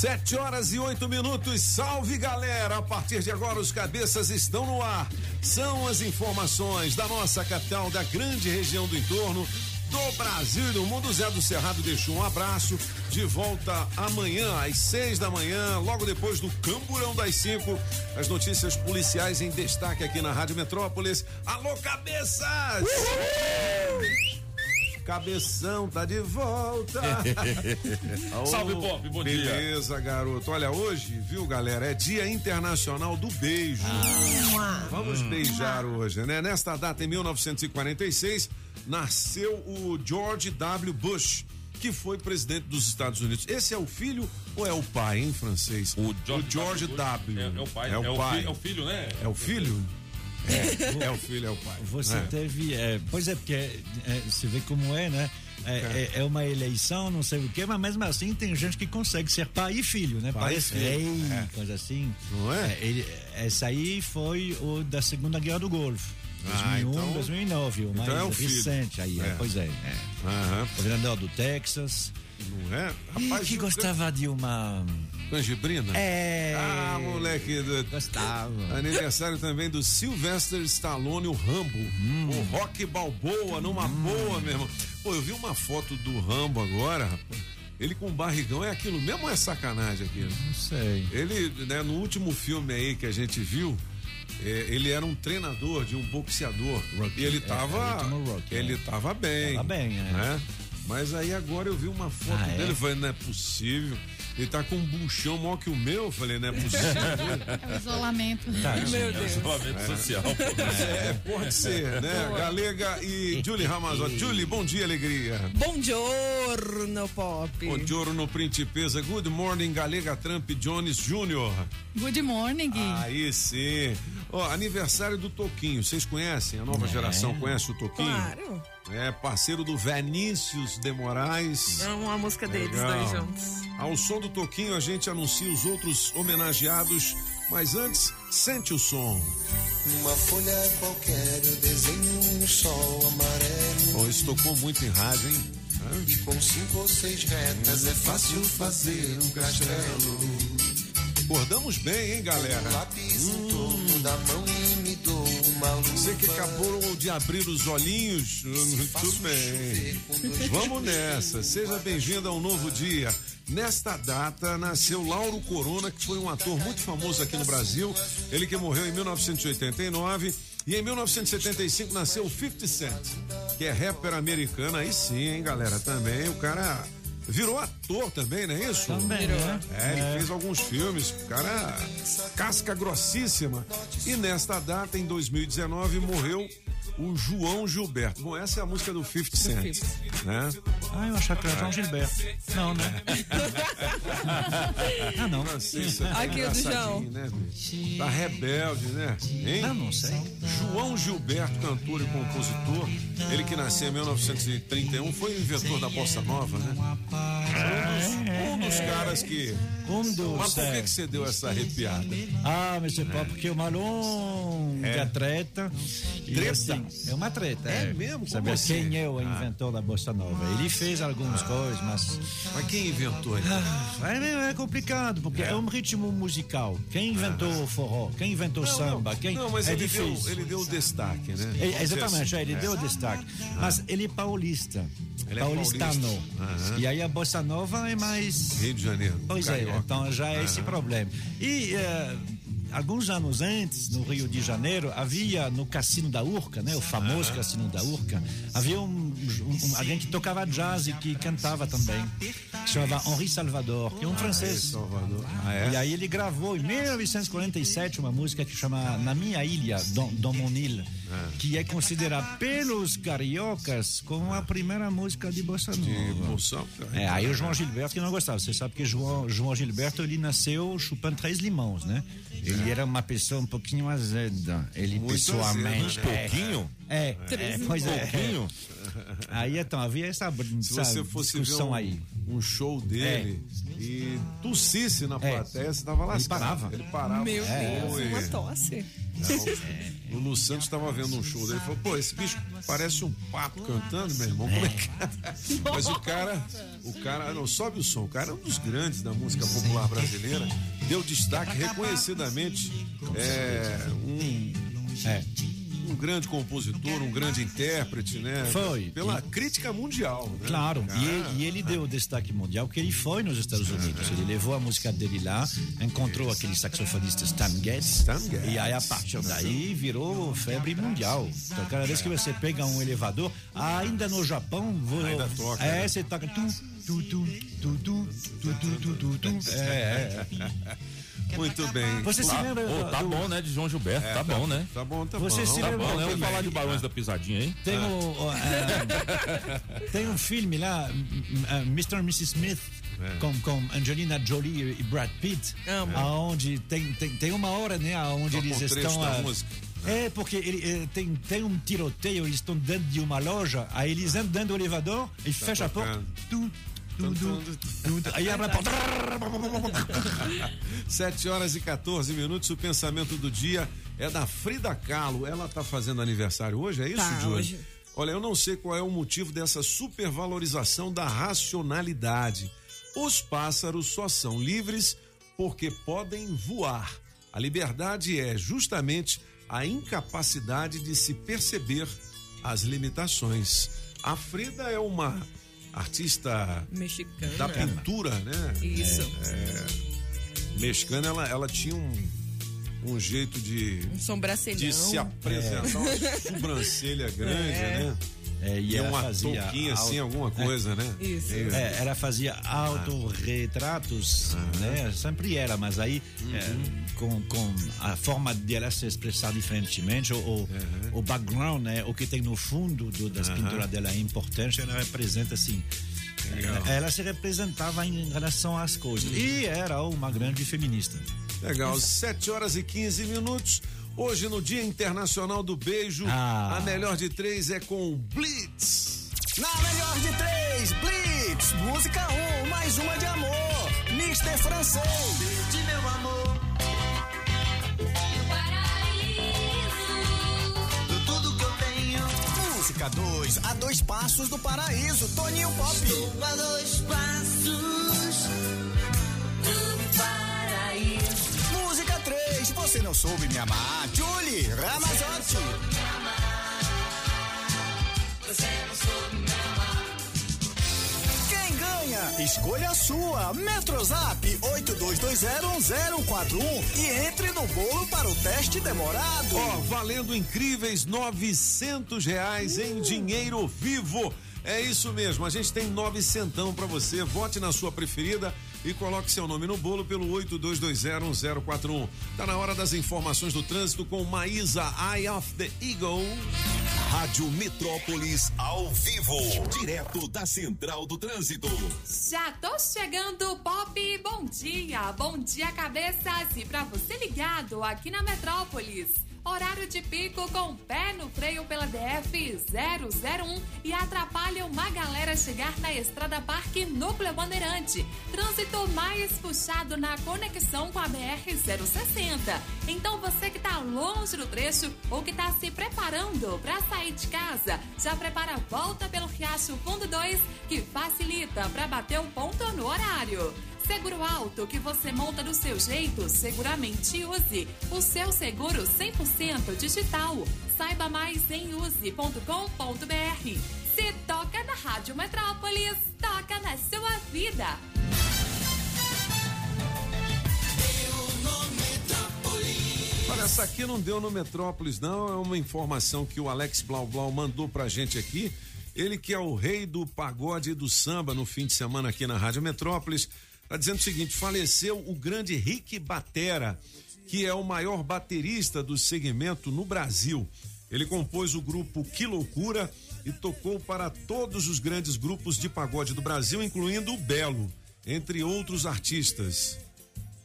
Sete horas e oito minutos. Salve galera! A partir de agora, os cabeças estão no ar. São as informações da nossa capital, da grande região do entorno, do Brasil e do mundo. Zé do Cerrado deixou um abraço. De volta amanhã, às seis da manhã, logo depois do Camburão das cinco. As notícias policiais em destaque aqui na Rádio Metrópolis. Alô, cabeças! Cabeção tá de volta. Salve, Pop, bom beleza, dia. Beleza, garoto. Olha, hoje, viu, galera, é Dia Internacional do Beijo. Vamos beijar hoje, né? Nesta data, em 1946, nasceu o George W. Bush. Que foi presidente dos Estados Unidos. Esse é o filho ou é o pai, em francês? O George, W. É, é o pai, É o pai. Filho, é o filho, né? É o filho? É, é o filho, é o pai. Você É. teve. é, pois é, porque é, você vê como é, né? É, é- é uma eleição, não sei o quê, mas mesmo assim tem gente que consegue ser pai e filho, né? Pai Pai, e e filho, rei, é. coisa assim. Não é? ele, essa aí foi o da Segunda Guerra do Golfo. Ah, 2001, então- 2009, o então mais é o filho. recente aí. é, É. pois é. é. Aham. Governador do Texas. Não é? e que gostava de uma. Canjibrina? É. Ah, moleque. Do... Gostava. Aniversário também do Sylvester Stallone, o Rambo. Hum. O Rock Balboa, numa boa, meu irmão. Pô, eu vi uma foto do Rambo agora, rapaz. Ele com barrigão, é aquilo mesmo ou é sacanagem aquilo? Não sei. Ele, né, no último filme aí que a gente viu, é, ele era um treinador de um boxeador. Rocky, e ele é, tava. é, como Rocky, ele é. tava bem. Tava bem, é. né? Mas aí agora eu vi uma foto Ah, é? dele, eu falei, não é possível. Ele tá com um buchão maior que o meu, eu falei, não é possível. É o isolamento. Meu Deus. Isolamento social. É, pode ser, né? Galega e Julie Ramazotti. Julie, bom dia, alegria. Buongiorno, Pop. Bom giorno, principesa. Good morning, Galega Trump Jones Jr. Good morning. Aí sim. Ó, aniversário do Toquinho. Vocês conhecem? A nova geração conhece o Toquinho? Claro. É parceiro do Vinícius de Moraes. É uma música deles Legal. dois juntos. Ao som do Toquinho, a gente anuncia os outros homenageados. Mas antes, sente o som. Numa folha qualquer eu desenho um sol amarelo. Pô, isso tocou muito em rádio, hein? E com cinco ou seis retas é fácil fazer um castelo. Acordamos bem, hein, galera? Lápis em torno da mão e Você que acabou de abrir os olhinhos, muito bem. Vamos nessa. Seja bem-vindo a um novo dia. Nesta data nasceu Lauro Corona, que foi um ator muito famoso aqui no Brasil. Ele que morreu em 1989. E em 1975 nasceu o 50 Cent, que é rapper americano. Aí sim, hein, galera? Também o cara virou ator também, não é isso? Também, né? É, ele fez alguns filmes, cara casca grossíssima. E nesta data, em 2019, morreu o João Gilberto. Bom, essa é a música do 50 Cent, né? Ah, eu achava que era João Gilberto. Não, né? ah, não. Aqui, o do João. Né, bicho? tá rebelde, né? Hein? Ah, não sei. João Gilberto, cantor e compositor, ele que nasceu em 1931, foi o inventor da bossa nova, né? Um dos, um dos caras que. Um dos, Mas por que, é. que você deu essa arrepiada? Ah, mas é pop, porque é uma longa treta. Treta? assim, é uma treta. É mesmo? Saber Como assim? quem é o inventor da Bossa Nova. Ele fez algumas coisas, mas Mas quem inventou ele? é, é complicado, porque é. um ritmo musical. Quem inventou o forró? Quem inventou o samba? Quem Não, mas é ele, deu, difícil. ele deu o destaque, né? É, Vamos dizer exatamente, assim. é, ele deu o destaque. Mas ele é paulista. Ele é paulistano. paulista. E aí a bossa nova é mais. Rio de Janeiro. Pois é, Carioca. então já é esse problema. E eh, alguns anos antes, no Rio de Janeiro, havia no Cassino da Urca, né, o famoso Cassino da Urca, havia um, um- um- alguém que tocava jazz e que cantava também, que se chamava Henri Salvador, que é um francês. Salvador. Ah, é? E aí ele gravou em 1947 uma música que chama Na Minha Ilha, Dans, Dans Mon Île. que é considerada pelos cariocas como a primeira música de bossa nova. É, aí o João Gilberto que não gostava. Você sabe que João, João Gilberto ele nasceu chupando três limões, né? Ele era uma pessoa um pouquinho azeda. Ele Muito pessoalmente. azeda, é, Pouquinho? É, Três é, pois é. Pouquinho? Aí então havia essa, Se essa você fosse discussão um, aí. Um show dele e tossisse na É. plateia, você tava lascado. parava. Ele parava. Meu Deus, Foi. uma tosse. O Lu Santos estava vendo um show dele e falou: pô, esse bicho parece um papo cantando, meu irmão. Como é que. Mas o cara, o cara, não, sobe o som. O cara é um dos grandes da música popular brasileira. Deu destaque reconhecidamente. É um. É. Um grande compositor, um grande intérprete, né? Foi. Pela crítica mundial, né? Claro, Cara, e ele, e ele deu destaque mundial porque ele foi nos Estados Unidos. Ele levou a música dele lá, encontrou aquele saxofonista Stan Getz. Stan Getz. E aí, a partir daí, virou febre mundial. Então, cada vez que você pega um elevador, ainda no Japão, vou, Ainda toca, É, né? você toca. Tu, tu, tu, tu, tu, tu, tu, tu, tu, tu. É, é. Muito bem. Você se Tá, lembra? Pô, tá do- bom, né, de João Gilberto, tá bom, né? Tá bom, tá Você bom. se Tá lembra bom, né? Vamos também. falar de Barões da Pisadinha, hein? Tem, o, o, é, tem um filme lá, m- Mr. and Mrs. Smith, É. com, com Angelina Jolie e Brad Pitt, Amo. aonde tem, tem, tem uma hora, né, aonde Só eles estão... da ah, música. É, porque ele, eh, tem, tem um tiroteio, eles estão dentro de uma loja, aí eles entram dentro do elevador e fecha a porta. tocando. Aí abre a porta. 7 horas e 14 minutos. O pensamento do dia é da Frida Kahlo. Ela tá fazendo aniversário hoje, é isso, Tá, Júlio? hoje. Olha, eu não sei qual é o motivo dessa supervalorização da racionalidade. Os pássaros só são livres porque podem voar. A liberdade é justamente a incapacidade de se perceber as limitações. A Frida é uma artista Mexicana. da pintura, né? Isso. mexicana, ela, ela tinha um, um jeito de, Um de se apresentar, uma sobrancelha grande, É. né? É, e E ela uma fazia touquinha assim, auto- alguma coisa, né? Isso. É, ela fazia autorretratos, né? Sempre era, mas aí é, com, com a forma dela se expressar diferentemente, o, o, o background, né? O que tem no fundo do- das pinturas dela é importante, ela representa assim. Ela, ela se representava em relação às coisas. E era uma grande feminista. Legal, 7 horas e 15 minutos. Hoje, no Dia Internacional do Beijo, Ah. a melhor de três é com Blitz. Na melhor de três, Blitz, música 1, um, mais uma de amor. Mister Francês. De meu amor. Do tudo que eu tenho. Música 2, a dois passos do paraíso. Toninho Pop. Estou a dois passos não soube me amar. Julie Ramazotti. Você não soube me amar. Quem ganha? Escolha a sua. Metrozap 82201041 e entre no bolo para o teste demorado. Ó, valendo incríveis 900 reais em dinheiro vivo. É isso mesmo, a gente tem novecentão pra você. Vote na sua preferida e coloque seu nome no bolo pelo 82201041. Tá na hora das informações do trânsito com Maísa Eye of the Eagle. Rádio Metrópolis ao vivo, direto da Central do Trânsito. Já tô chegando, Pop. Bom dia, bom dia, cabeças. E pra você ligado aqui na Metrópolis. Horário de pico com pé no freio pela DF 001 e atrapalha uma galera chegar na Estrada Parque Núcleo Bandeirante. Trânsito mais puxado na conexão com a BR 060. Então você que tá longe do trecho ou que tá se preparando para sair de casa, já prepara a volta pelo Riacho Fundo 2 que facilita para bater o ponto no horário. Seguro alto que você monta do seu jeito, seguramente use. O seu seguro 100% digital. Saiba mais em use.com.br. Se toca na Rádio Metrópolis, toca na sua vida. Olha, essa aqui não deu no Metrópolis, não. É uma informação que o Alex Blau Blau mandou pra gente aqui. Ele que é o rei do pagode e do samba no fim de semana aqui na Rádio Metrópolis. Tá dizendo o seguinte: faleceu o grande Rick Batera, que é o maior baterista do segmento no Brasil. Ele compôs o grupo Que Loucura e tocou para todos os grandes grupos de pagode do Brasil, incluindo o Belo, entre outros artistas.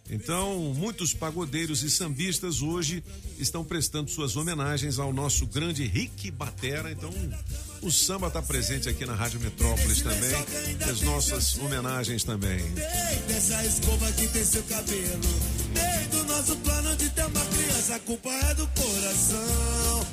Então, muitos pagodeiros e sambistas hoje estão prestando suas homenagens ao nosso grande Rick Batera. Então, o samba está presente aqui na Rádio Metrópolis também. As nossas homenagens também. Dessa escova que tem seu cabelo. Desde nosso plano de ter uma criança, a culpa é do coração.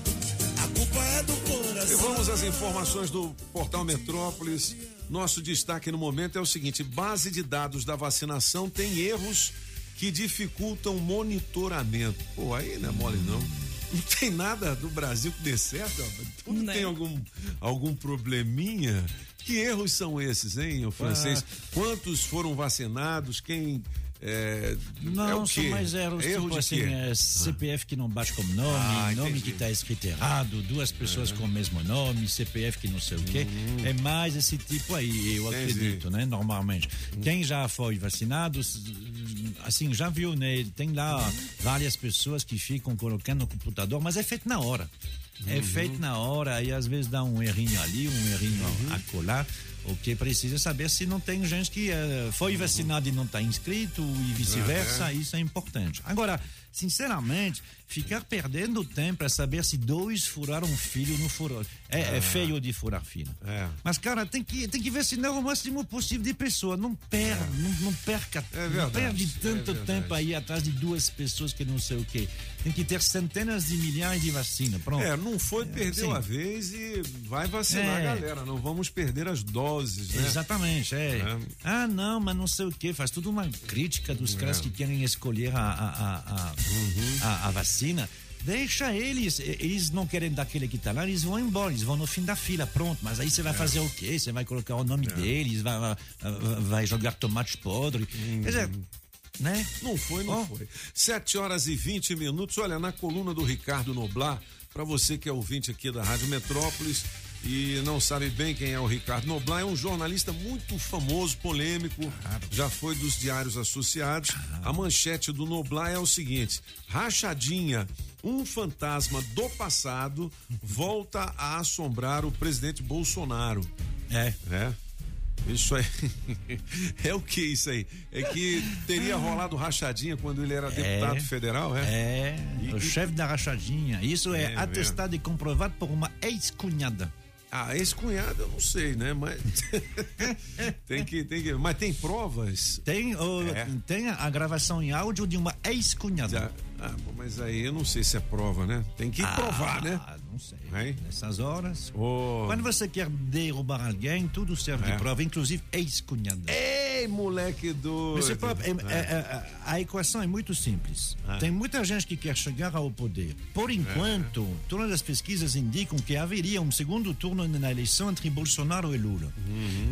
A culpa é do coração. E vamos às informações do Portal Metrópolis. Nosso destaque no momento é o seguinte: base de dados da vacinação tem erros que dificultam monitoramento. Pô, aí não é mole não. Não tem nada do Brasil que dê certo, tudo Né? tem algum, algum probleminha. Que erros são esses, hein, o francês? Ah. Quantos foram vacinados? Quem. É, Não, é são mais erros, Erro tipo assim, é, CPF que não bate como nome, Ah, nome entendi. que está escrito errado, duas pessoas com o mesmo nome, CPF que não sei o quê. É mais esse tipo aí, eu Uhum. Entendi. acredito, né? Normalmente. Quem já foi vacinado, assim, já viu, né? Tem lá várias pessoas que ficam colocando no computador, mas é feito na hora. É Uhum. feito na hora, e às vezes dá um errinho ali, um errinho Uhum. a colar. O que precisa saber se não tem gente que eh, foi vacinado e não está inscrito e vice-versa, isso é importante. Agora, sinceramente, ficar perdendo tempo para saber se dois furaram um filho não furou. É, é feio de furar filho. É. Mas, cara, tem que, tem que vacinar o máximo possível de pessoas. Não, per, não, não perca, É não perde é tanto tempo aí atrás de duas pessoas que não sei o quê. Tem que ter centenas de milhares de vacinas. Pronto. É, não foi, perdeu sim. a vez e vai vacinar É. a galera. Não vamos perder as doses, né? Exatamente, é. É. Ah, não, mas não sei o que, faz tudo uma crítica dos caras É. que querem escolher a, a, a, a, Uhum. a- a vacina. Deixa eles, eles não querem daquele que tá lá, eles vão embora, eles vão no fim da fila, pronto. Mas aí você vai fazer o quê? Você vai colocar o nome deles, vai, vai, jogar tomate podre. Quer dizer, né? Não foi, não Ó. foi. 7 horas e 20 minutos. Olha, na coluna do Ricardo Noblar, para você que é ouvinte aqui da Rádio Metrópolis e não sabe bem quem é o Ricardo Noblar, é um jornalista muito famoso, polêmico, já foi dos diários associados. A manchete do Noblar é o seguinte: rachadinha. Um fantasma do passado volta a assombrar o presidente Bolsonaro. É. É. Isso aí. É o que isso aí? É que teria rolado rachadinha quando ele era deputado federal, é? É, o chefe da rachadinha. Isso é, É atestado e comprovado por uma ex-cunhada. Ah, esse cunhado eu não sei, né? Mas tem que, tem que, mas tem provas. Tem, É. tem a gravação em áudio de uma ex-cunhada. Ah, mas aí eu não sei se é prova, né? Tem que provar, né? Ah, não sei. Hein? Nessas horas. Ô. Quando você quer derrubar alguém, tudo serve É. de prova, inclusive ex-cunhada. Ei, moleque doido. Você pode- é- é- é- a equação é muito simples. Ah. Tem muita gente que quer chegar ao poder. Por enquanto, todas as pesquisas indicam que haveria um segundo turno na eleição entre Bolsonaro e Lula.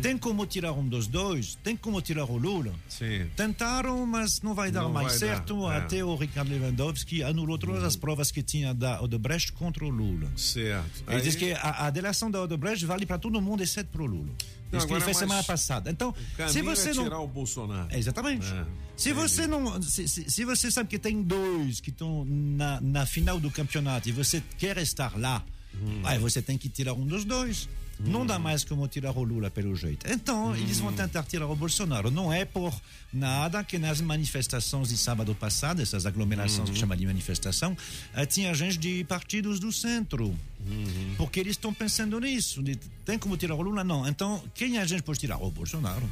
Tem como tirar um dos dois? Tem como tirar o Lula? Sim. Tentaram, mas não vai dar Não mais vai certo. dar, é. Até o Ricardo Lewandowski anulou todas as provas que tinha da Odebrecht contra o Lula. Certo. Ele Aí- diz que a, a delação da Odebrecht vale para todo mundo, exceto para o Lula. Não, Isso que ele fez é semana passada. Então, se você é não tirar o Bolsonaro. é, exatamente. É, se você não. Se, se- se você sabe que tem dois que estão na, na final do campeonato e você quer estar lá, Hum. aí você tem que tirar um dos dois. Não dá mais como tirar o Lula pelo jeito. Então, eles Hum. vão tentar tirar o Bolsonaro. Não é por nada que nas manifestações de sábado passado, essas aglomerações Uhum. que chama de manifestação, eh, tinha gente de partidos do centro. Uhum. Porque eles estão pensando nisso. de, tem como tirar o Lula? Não. Então, quem a gente pode tirar? O Bolsonaro.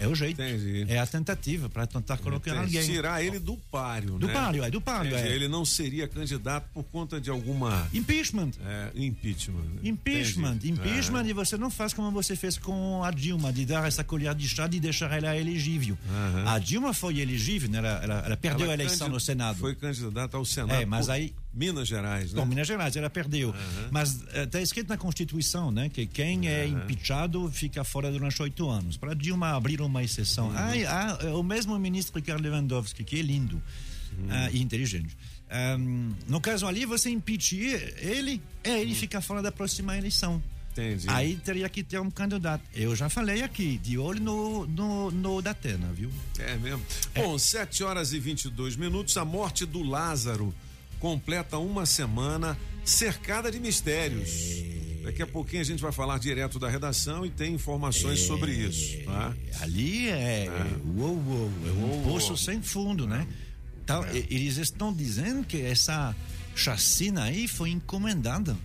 É o jeito. Entendi. É a tentativa para tentar colocar que alguém. Tirar ele do páreo, Do né? páreo, é, do páreo, Entendi. é. Ele não seria candidato por conta de alguma Impeachment. é, impeachment. Impeachment, Entendi. impeachment, É. e você não faz como você fez com a Dilma, de dar essa colher de chá e deixar ela elegível. A Dilma foi elegível, né? ela, ela, ela perdeu Ela a eleição no Senado. Foi candidata ao Senado. É, mas por aí- Minas Gerais, né? Com Minas Gerais, ela perdeu. Mas está escrito na Constituição, né? Que quem é impeachado fica fora durante oito anos. Para Dilma abrir uma exceção. Ah, ah, é o mesmo ministro Ricardo Lewandowski, que é lindo ah, e inteligente. Ahm, no caso ali, você impeach ele, é, ele fica fora da próxima eleição. Entendi. Aí teria que ter um candidato. Eu já falei aqui, de olho no, no, no Datena, viu? É mesmo. Bom, 7 horas e 22 minutos. A morte do Lázaro completa uma semana cercada de mistérios. Daqui a pouquinho a gente vai falar direto da redação e tem informações sobre isso, tá? Ali é, uou, uou, é um Uou, poço uou. sem fundo, né? Então, Eles estão dizendo que essa chacina aí foi encomendada.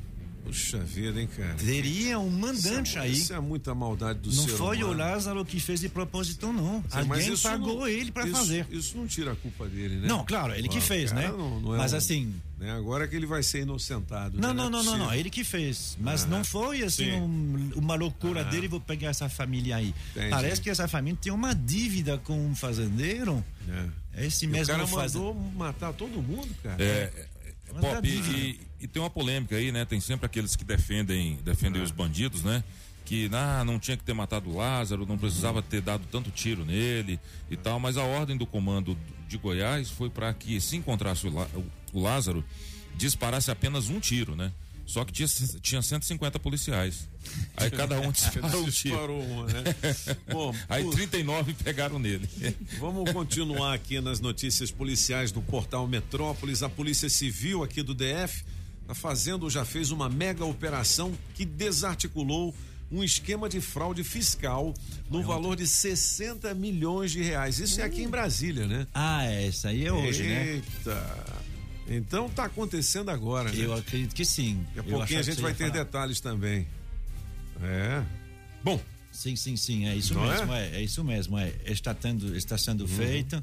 Puxa vida, hein, cara? Teria um mandante isso, é- aí. Isso é muita maldade do Não ser foi o humano. Lázaro que fez de propósito, não. Sim, Alguém pagou não- ele para fazer. Isso não tira a culpa dele, né? Não, claro, ele que Ah, fez, né? não- não é Mas um- assim. né, Agora que ele vai ser inocentado. Não, né? não, é não, não, não, ele que fez. Mas não foi assim sim. um- uma loucura Ah. dele, vou pegar essa família aí. Entendi. Parece que essa família tem uma dívida com um fazendeiro. É. Esse E o mesmo cara mandou matar todo mundo, cara. É, Mas Pop, e, dívida. e- tem uma polêmica aí, né? Tem sempre aqueles que defendem, defendem os bandidos, né? Que ah, não tinha que ter matado o Lázaro, não precisava ter dado tanto tiro nele e tal, mas a ordem do comando de Goiás foi para que se encontrasse o, o Lázaro, disparasse apenas um tiro, né? Só que tinha, tinha 150 policiais. Aí cada um disparou um. Disparou né? Bom, Aí o- 39 pegaram nele. Vamos continuar aqui nas notícias policiais do portal Metrópolis. A Polícia Civil aqui do DF está fazendo, já fez uma mega operação que desarticulou um esquema de fraude fiscal no valor de 60 milhões de reais. Isso é aqui em Brasília, né? Ah, essa aí é hoje, né? Eita. Então tá acontecendo agora, né? Eu acredito que sim. Daqui a Eu pouquinho a gente vai ter falar. detalhes também. É. Bom, Sim, sim, sim, é isso Não mesmo, é? é isso mesmo, é. Está tendo, está sendo Uhum. feito,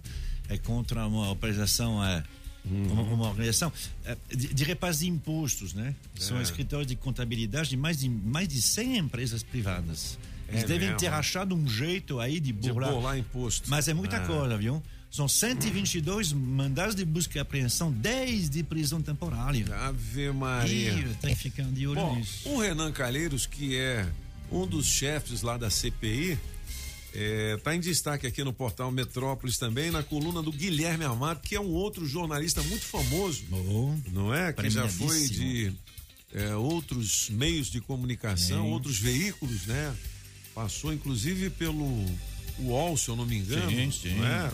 é contra uma operação, é, Uhum. uma, uma organização é, de, de repasse de impostos, né? São É. escritórios de contabilidade de mais de mais de 100 empresas privadas. Eles É devem mesmo? ter achado um jeito aí de de burlar. imposto. Mas é muita coisa, viu? São 122 mandados de busca e apreensão, 10 de prisão temporária. Ave Maria. Tem que ficar de olho Bom, nisso. o Renan Calheiros, que é um dos chefes lá da CPI, está em destaque aqui no portal Metrópolis também, na coluna do Guilherme Amado, que é um outro jornalista muito famoso, Bom, não é? Que já foi de é, outros meios de comunicação, Sim. outros veículos, né? Passou inclusive pelo UOL, se eu não me engano. Sim, sim. Não é?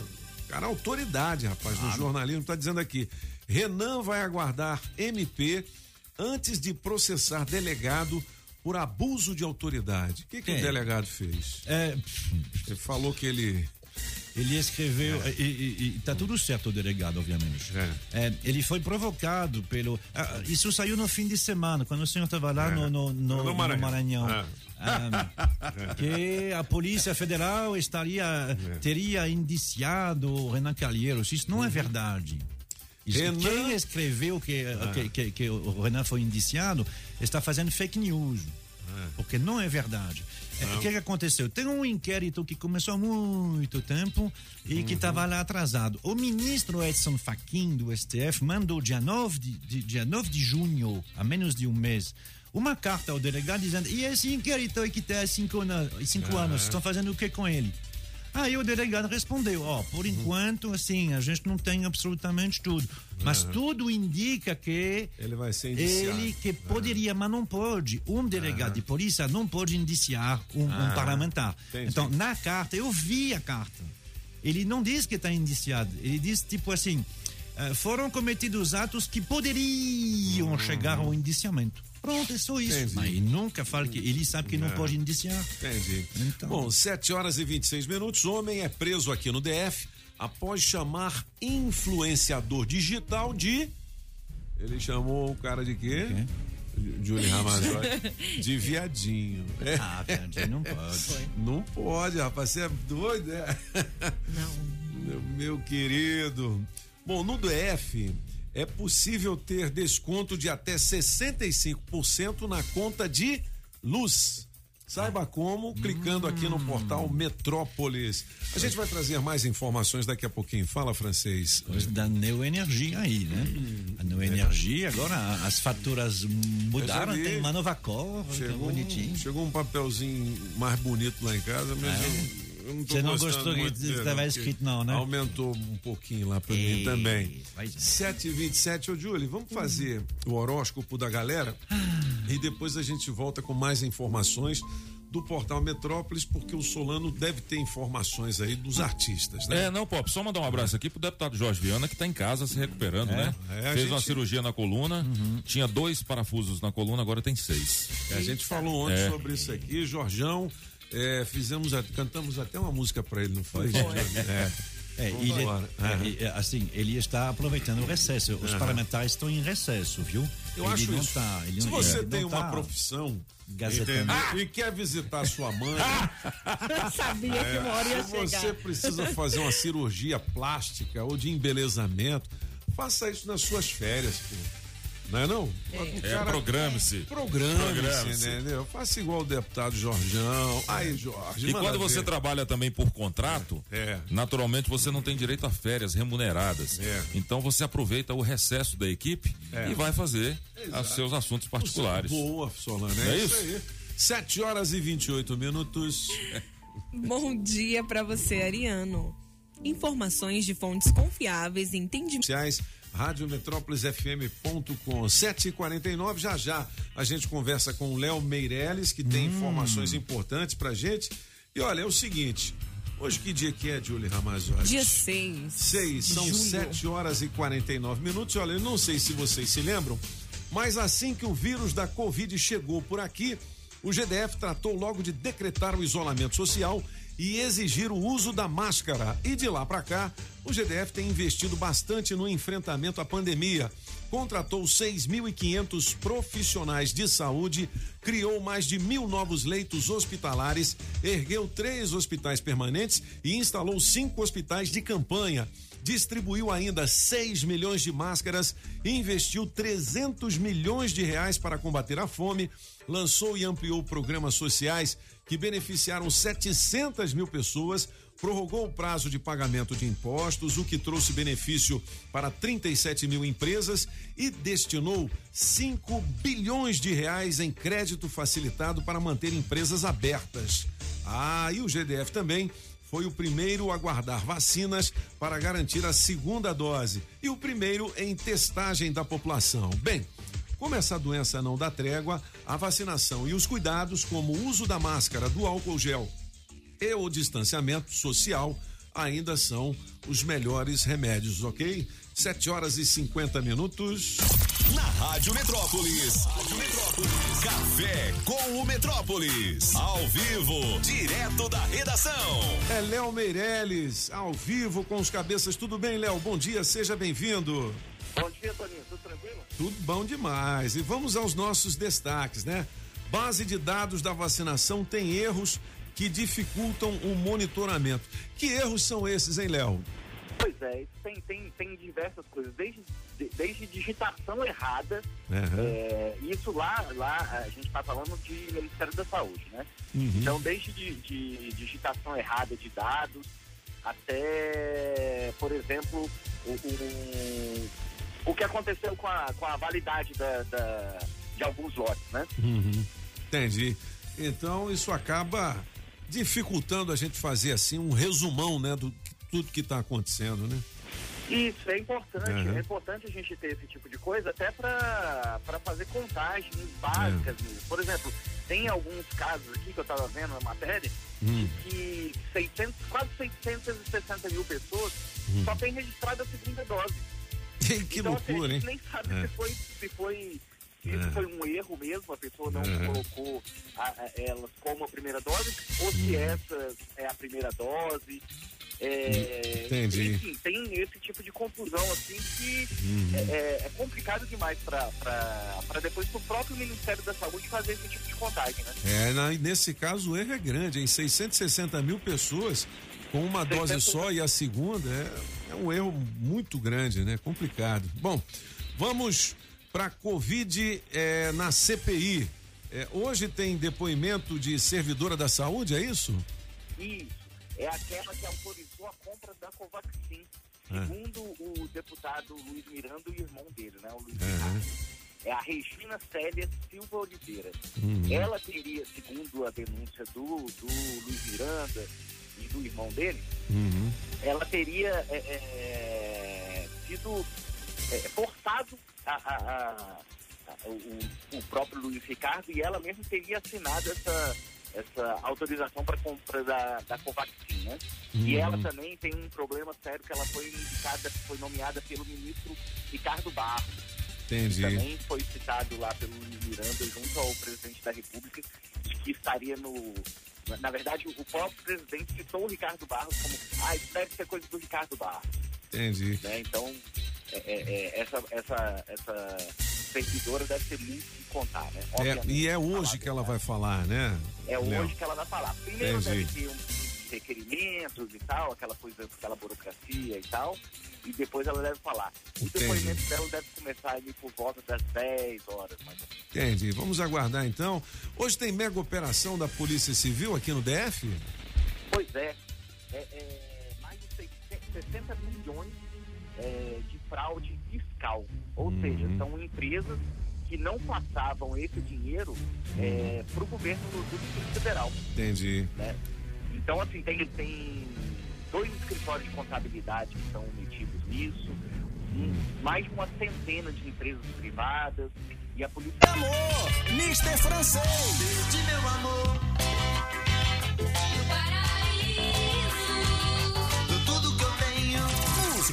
Cara, autoridade, rapaz, do jornalismo, está dizendo aqui. Renan vai aguardar MP antes de processar delegado por abuso de autoridade. O que, que o É. delegado fez? é, Ele falou que ele. Ele escreveu, e, e- e tá tudo certo o delegado, obviamente. É, ele foi provocado pelo. ah, isso saiu no fim de semana, quando o senhor estava lá É. no, no, no- No no Maranhão. É. Ah, que a Polícia Federal estaria, teria indiciado o Renan Calheiros. Isso não é verdade. Renan- Quem escreveu que, que, que, que o Renan foi indiciado está fazendo fake news. Porque não é verdade. É, O que, aconteceu? Tem um inquérito que começou há muito tempo e que estava lá atrasado. O ministro Edson Fachin, do STF, mandou dia 9 de, dia 9 de junho, há menos de um mês, uma carta ao delegado dizendo: e esse inquérito aí que está há cinco, anos, cinco Ah. anos, estão fazendo o que com ele? Aí o delegado respondeu: Ó, por enquanto, assim, a gente não tem absolutamente tudo. Mas Aham. tudo indica que Ele vai ser indiciado. ele que poderia, mas não pode. Um delegado de polícia não pode indiciar um, um Ah, parlamentar. entendi. Então, na carta, eu vi a carta. Ele não diz que está indiciado. Ele diz, tipo assim, foram cometidos atos que poderiam chegar ao indiciamento. Pronto, é só isso. Entendi. Mas ele nunca fala que ele sabe que não É. pode indiciar. Entendi. Então. Bom, 7 horas e 26 minutos. Homem é preso aqui no DF após chamar influenciador digital de. Ele chamou o cara de quê? Júlio Ramazotti. De viadinho. É. Ah, viadinho não pode. Não pode, rapaz. Você é doido, é? Não. Meu querido. Bom, no DF é possível ter desconto de até 65% na conta de luz. Saiba como, clicando aqui no portal Metrópolis. A gente vai trazer mais informações daqui a pouquinho. Fala, francês. Coisa da Neoenergia aí, né? A Neoenergia, agora as faturas mudaram, tem uma nova cor, que Chegou bonitinho. chegou um papelzinho mais bonito lá em casa, mas É. eu não Você não gostou que estava porque escrito não, né? Aumentou um pouquinho lá pra mim também. pois é. 7h27, ô Júlio, vamos fazer o horóscopo da galera e depois a gente volta com mais informações do portal Metrópolis, porque o Solano deve ter informações aí dos artistas, né? É, não, Pop, só mandar um abraço aqui pro deputado Jorge Viana, que tá em casa se recuperando, É, né? é, Fez gente- uma cirurgia na coluna, tinha dois parafusos na coluna, agora tem seis. É, a gente falou ontem É. sobre isso aqui, Jorjão. É, fizemos, a- cantamos até uma música pra ele, não foi? É. É, e ele, é, é, assim, ele está aproveitando o recesso. Os Aham. parlamentares estão em recesso, viu? Eu ele acho não isso. Tá, ele Se não- você ele tem não uma tá profissão gazetando. entendeu? e quer visitar sua mãe, Eu sabia que uma hora ia É, se você precisa fazer uma cirurgia plástica ou de embelezamento, faça isso nas suas férias, pô. Não é não? O É, programe-se. Programe-se, Programe-se. entendeu? Faça igual o deputado Jorjão. Aí, Jorge. E quando você ver. trabalha também por contrato, É. naturalmente você não tem direito a férias remuneradas. É. Então você aproveita o recesso da equipe É. e vai fazer os seus assuntos particulares. Boa, Solano. Não É, é isso isso? aí. 7 horas e 28 minutos. Bom dia pra você, Ariano. Informações de fontes confiáveis e entendimento. radiometrópolisfm.com 7h49, já já a gente conversa com o Léo Meirelles, que tem informações importantes pra gente. E olha, é o seguinte, hoje que dia que é, Julie Ramazotti? Dia 6. Seis, são Julho. 7 horas e 49 minutos. Olha, eu não sei se vocês se lembram, mas assim que o vírus da Covid chegou por aqui, o GDF tratou logo de decretar o isolamento social e exigir o uso da máscara. E de lá para cá, o GDF tem investido bastante no enfrentamento à pandemia. Contratou 6.500 profissionais de saúde, criou mais de mil novos leitos hospitalares, ergueu três hospitais permanentes e instalou cinco hospitais de campanha distribuiu ainda 6 milhões de máscaras, investiu 300 milhões de reais para combater a fome, lançou e ampliou programas sociais que beneficiaram 700 mil pessoas, prorrogou o prazo de pagamento de impostos, o que trouxe benefício para 37 mil empresas e destinou 5 bilhões de reais em crédito facilitado para manter empresas abertas. Ah, e o GDF também foi o primeiro a guardar vacinas para garantir a segunda dose e o primeiro em testagem da população. Bem, como essa doença não dá trégua, a vacinação e os cuidados, como o uso da máscara, do álcool gel e o distanciamento social, ainda são os melhores remédios, ok? 7 horas e 50 minutos. Na Rádio Metrópolis. Rádio Metrópolis. Café com o Metrópolis. Ao vivo, direto da redação. É Léo Meirelles, ao vivo com os cabeças. Tudo bem, Léo? Bom dia, seja bem-vindo. Bom dia, Toninho. Tudo tranquilo? Tudo bom demais. E vamos aos nossos destaques, né? Base de dados da vacinação tem erros que dificultam o monitoramento. Que erros são esses, hein, Léo? Pois é, isso tem, tem, tem diversas coisas, desde, de- desde digitação errada, Aham. é, isso lá, lá a gente está falando de Ministério da Saúde, né? Uhum. Então, desde de, de digitação errada de dados, até, por exemplo, o, o, o que aconteceu com a, com a validade da, da- de alguns lotes, né? Uhum. Entendi. Então isso acaba dificultando a gente fazer assim um resumão, né, do tudo que está acontecendo, né? Isso, é importante. Uhum. É importante a gente ter esse tipo de coisa até para fazer contagens básicas. Mesmo. Por exemplo, tem alguns casos aqui que eu estava vendo na matéria Hum. que 600, quase 660 mil pessoas Hum. só têm registrado a segunda dose. que então, assim, loucura, a hein? gente nem sabe É. se foi, se foi, se É. isso foi um erro mesmo, a pessoa não Uhum. colocou a- a- elas como a primeira dose, ou se Uhum. essa é a primeira dose. É, Entendi. Enfim, tem esse tipo de confusão assim que Uhum. é, é- é complicado demais para depois pro próprio Ministério da Saúde fazer esse tipo de contagem, né? É, na- nesse caso o erro é grande, em 660 mil pessoas com uma dose 600 só e a segunda é, é um erro muito grande, né? Complicado. Bom, vamos para Covid é, na CPI. É, hoje tem depoimento de servidora da saúde, é isso? Isso. É aquela que autorizou a compra da Covaxin. É. Segundo o deputado Luiz Miranda e o irmão dele, né? O Luiz Aham. Miranda. É a Regina Célia Silva Oliveira. Uhum. Ela teria, segundo a denúncia do, do Luiz Miranda e do irmão dele, Uhum. ela teria é, é, sido é, forçado a, a- a- a- o, o próprio Luiz Ricardo e ela mesma teria assinado essa, essa autorização para compra da, da Covaxin, né? Uhum. E ela também tem um problema sério que ela foi indicada, foi nomeada pelo ministro Ricardo Barros. Entendi. Também foi citado lá pelo Miranda junto ao presidente da República de que estaria no. na- verdade, o próprio presidente citou o Ricardo Barros como. Ah, isso deve ser coisa do Ricardo Barros. Entendi. Né? Então, é, é, é, essa, essa, essa servidora deve ter muito que contar, né? É, e é hoje que ela vai falar, né? é Léo? hoje que ela vai falar. Primeiro Entendi. deve ter de requerimentos e tal, aquela coisa, aquela burocracia e tal, e depois ela deve falar. O Entendi. depoimento dela deve começar ali por volta das 10 horas, mais ou menos. Entendi. Vamos aguardar então. Hoje tem mega operação da Polícia Civil aqui no DF? Pois é, é, é mais de 600 60 milhões é, de fraude fiscal. Ou seja, são empresas que não passavam esse dinheiro para o governo do, Distrito Federal. Entendi. né? Então, assim, tem, tem dois escritórios de contabilidade que estão metidos nisso, um- mais de uma centena de empresas privadas e a polícia. Amor, Mr. Francês. De meu amor,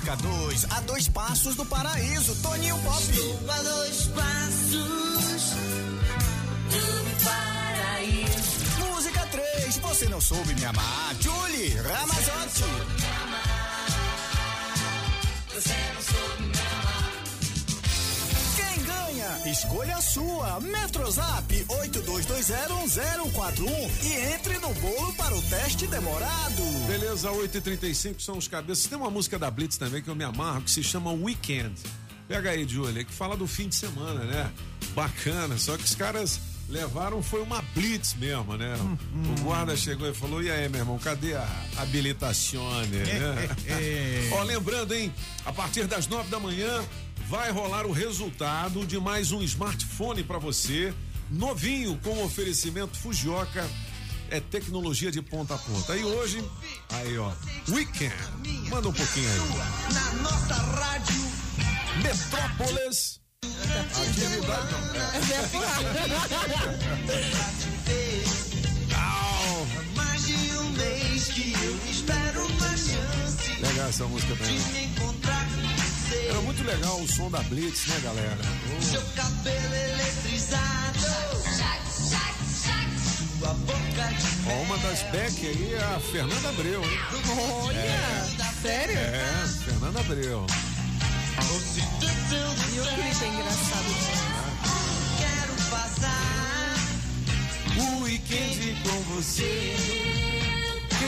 Música 2, a dois passos do paraíso, Toninho Pop. Estou a dois passos do paraíso. Música 3, você não soube me amar, Julie Ramazotti. Você não soube me amar. Escolha a sua. Metrozap 82201041 e entre no bolo para o teste demorado. Beleza, 8h35 são os cabeças. Tem uma música da Blitz também que eu me amarro, que se chama Weekend. Pega aí, Julia, que fala do fim de semana, né? Bacana, só que os caras levaram, foi uma Blitz mesmo, né? O guarda chegou e falou: e aí, meu irmão, cadê a habilitação, né? Ó, lembrando, hein? A partir das nove da manhã vai rolar o resultado de mais um smartphone para você, novinho, com oferecimento Fujioka. É tecnologia de ponta a ponta. E hoje, aí ó, Weekend. Manda um pouquinho aí. Na nossa rádio. Metrópolis. Atividade Há mais de um mês que eu espero uma chance Legal essa música também. Era muito legal o som da Blitz, né, galera? Seu cabelo eletrizado. Sua boca de Ó, uma das Beck aí é a Fernanda Abreu, hein? Olha, sério? É, Fernanda Abreu. E o clipe é engraçado. Quero passar O weekend com você.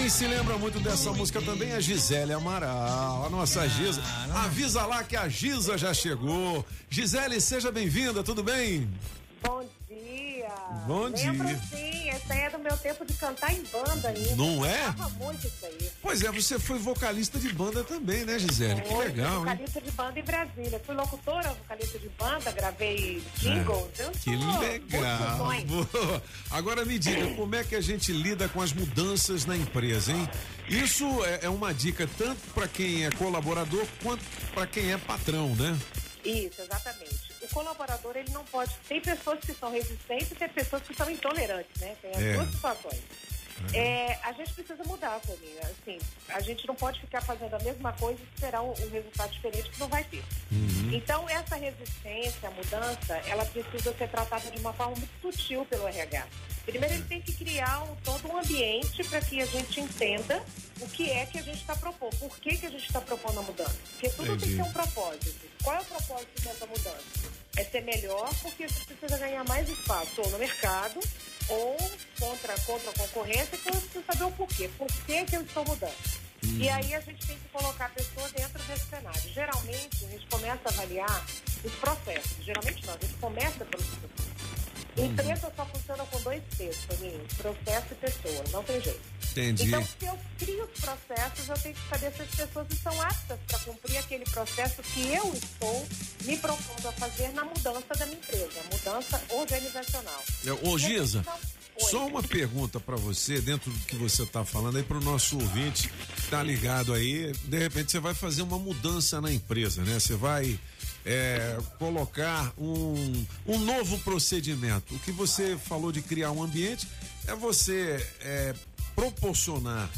Quem se lembra muito dessa música também é a Gisele Amaral, a nossa Giza. Avisa lá que a Giza já chegou. Gisele, seja bem-vinda, tudo bem? Bom dia. Bom Lembro dia. sim, esse aí é do meu tempo de cantar em banda ainda. Não é? Eu gostava muito isso aí. Pois é, você foi vocalista de banda também, né, Gisele? Que Fui legal, hein? vocalista de banda em Brasília. Fui locutora, vocalista de banda, gravei jingles. É. Que legal. Boa. Agora me diga, como é que a gente lida com as mudanças na empresa, hein? Isso é, é uma dica tanto para quem é colaborador quanto para quem é patrão, né? Isso, exatamente. Colaborador, ele não pode. Tem pessoas que são resistentes e tem pessoas que são intolerantes, né? Tem as É. duas situações. É, a gente precisa mudar, Toninho. Assim, a gente não pode ficar fazendo a mesma coisa e esperar um, um resultado diferente que não vai ter. Então, essa resistência, a mudança, ela precisa ser tratada de uma forma muito sutil pelo RH. Primeiro, ele tem que criar um, todo um ambiente para que a gente entenda o que é que a gente está propondo. Por que, que a gente está propondo a mudança? Porque tudo tem que Entendi. ter um propósito. Qual é o propósito dessa mudança? É ser melhor porque a gente precisa ganhar mais espaço ou no mercado ou contra, contra a concorrência, então eu preciso saber o porquê. Por que, que eu estou mudando? E aí a gente tem que colocar a pessoa dentro desse cenário. Geralmente, a gente começa a avaliar os processos. Geralmente não, a gente começa pelos processos. Empresa só funciona com dois P's, Toninho, processo e pessoa, não tem jeito. Entendi. Então, se eu crio os processos, eu tenho que saber se as pessoas estão aptas para cumprir aquele processo que eu estou me propondo a fazer na mudança da minha empresa, mudança organizacional. É, Ô, Giza, só uma pergunta para você, dentro do que você está falando aí para o nosso ouvinte que tá ligado aí, de repente você vai fazer uma mudança na empresa, né? Você vai é, colocar um, um novo procedimento. O que você falou de criar um ambiente é você é, proporcionar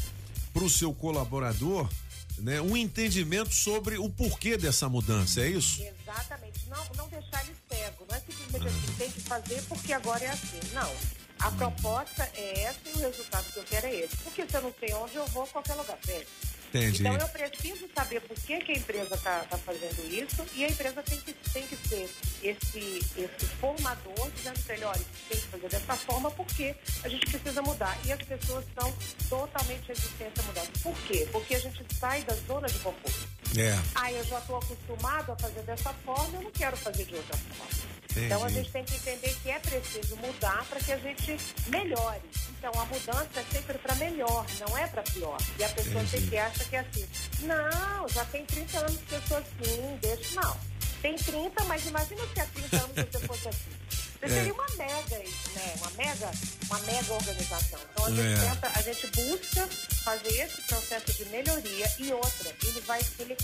para o seu colaborador né, um entendimento sobre o porquê dessa mudança, é isso? Exatamente. Não, não deixar ele cego. Não é simplesmente assim, tem que fazer porque agora é assim. Não. A proposta é essa e o resultado que eu quero é esse. Porque se eu não sei onde eu vou, qualquer lugar pede. Entendi. Então eu preciso saber por que, que a empresa está fazendo isso e a empresa tem que, tem que ser esse, esse formador dizendo para ele, olha, tem que fazer dessa forma porque a gente precisa mudar. E as pessoas são totalmente resistentes a mudar. Por quê? Porque a gente sai da zona de conforto. É. Ah, eu já estou acostumado a fazer dessa forma, eu não quero fazer de outra forma. Entendi. Então a gente tem que entender que é preciso mudar para que a gente melhore. Então a mudança é sempre para melhor, não é para pior. E a pessoa Entendi. sempre acha que é assim. Não, já tem 30 anos que eu sou assim, deixa. Não. Tem 30, mas imagina se há 30 anos você fosse assim. Você É. seria uma mega, né? Uma mega, uma mega organização. Então a gente É. tenta, a gente busca fazer esse processo de melhoria e outra, ele vai ter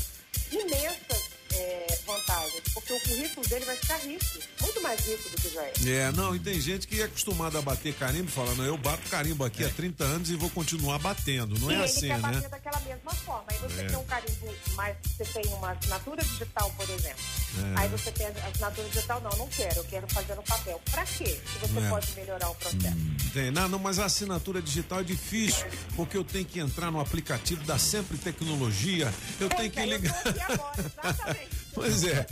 imensas eh, vantagens, porque o currículo dele vai ficar rico, muito mais rico do que já é. É, não, e tem gente que é acostumada a bater carimbo, fala, não, eu bato carimbo aqui há 30 anos e vou continuar batendo. Não e é ele assim, quer né? bater daquela mesma forma. Aí você É. tem um carimbo, mas você tem uma assinatura digital, por exemplo. É. Aí você tem a assinatura digital, não, não quero, eu quero fazer no papel. Pra quê? Se você É. pode melhorar o processo. Tem, não, não, mas a assinatura digital é difícil, porque eu tenho que entrar no aplicativo da Sempre Tecnologia, eu tenho que eu ligar. aqui agora, exatamente. Pois é.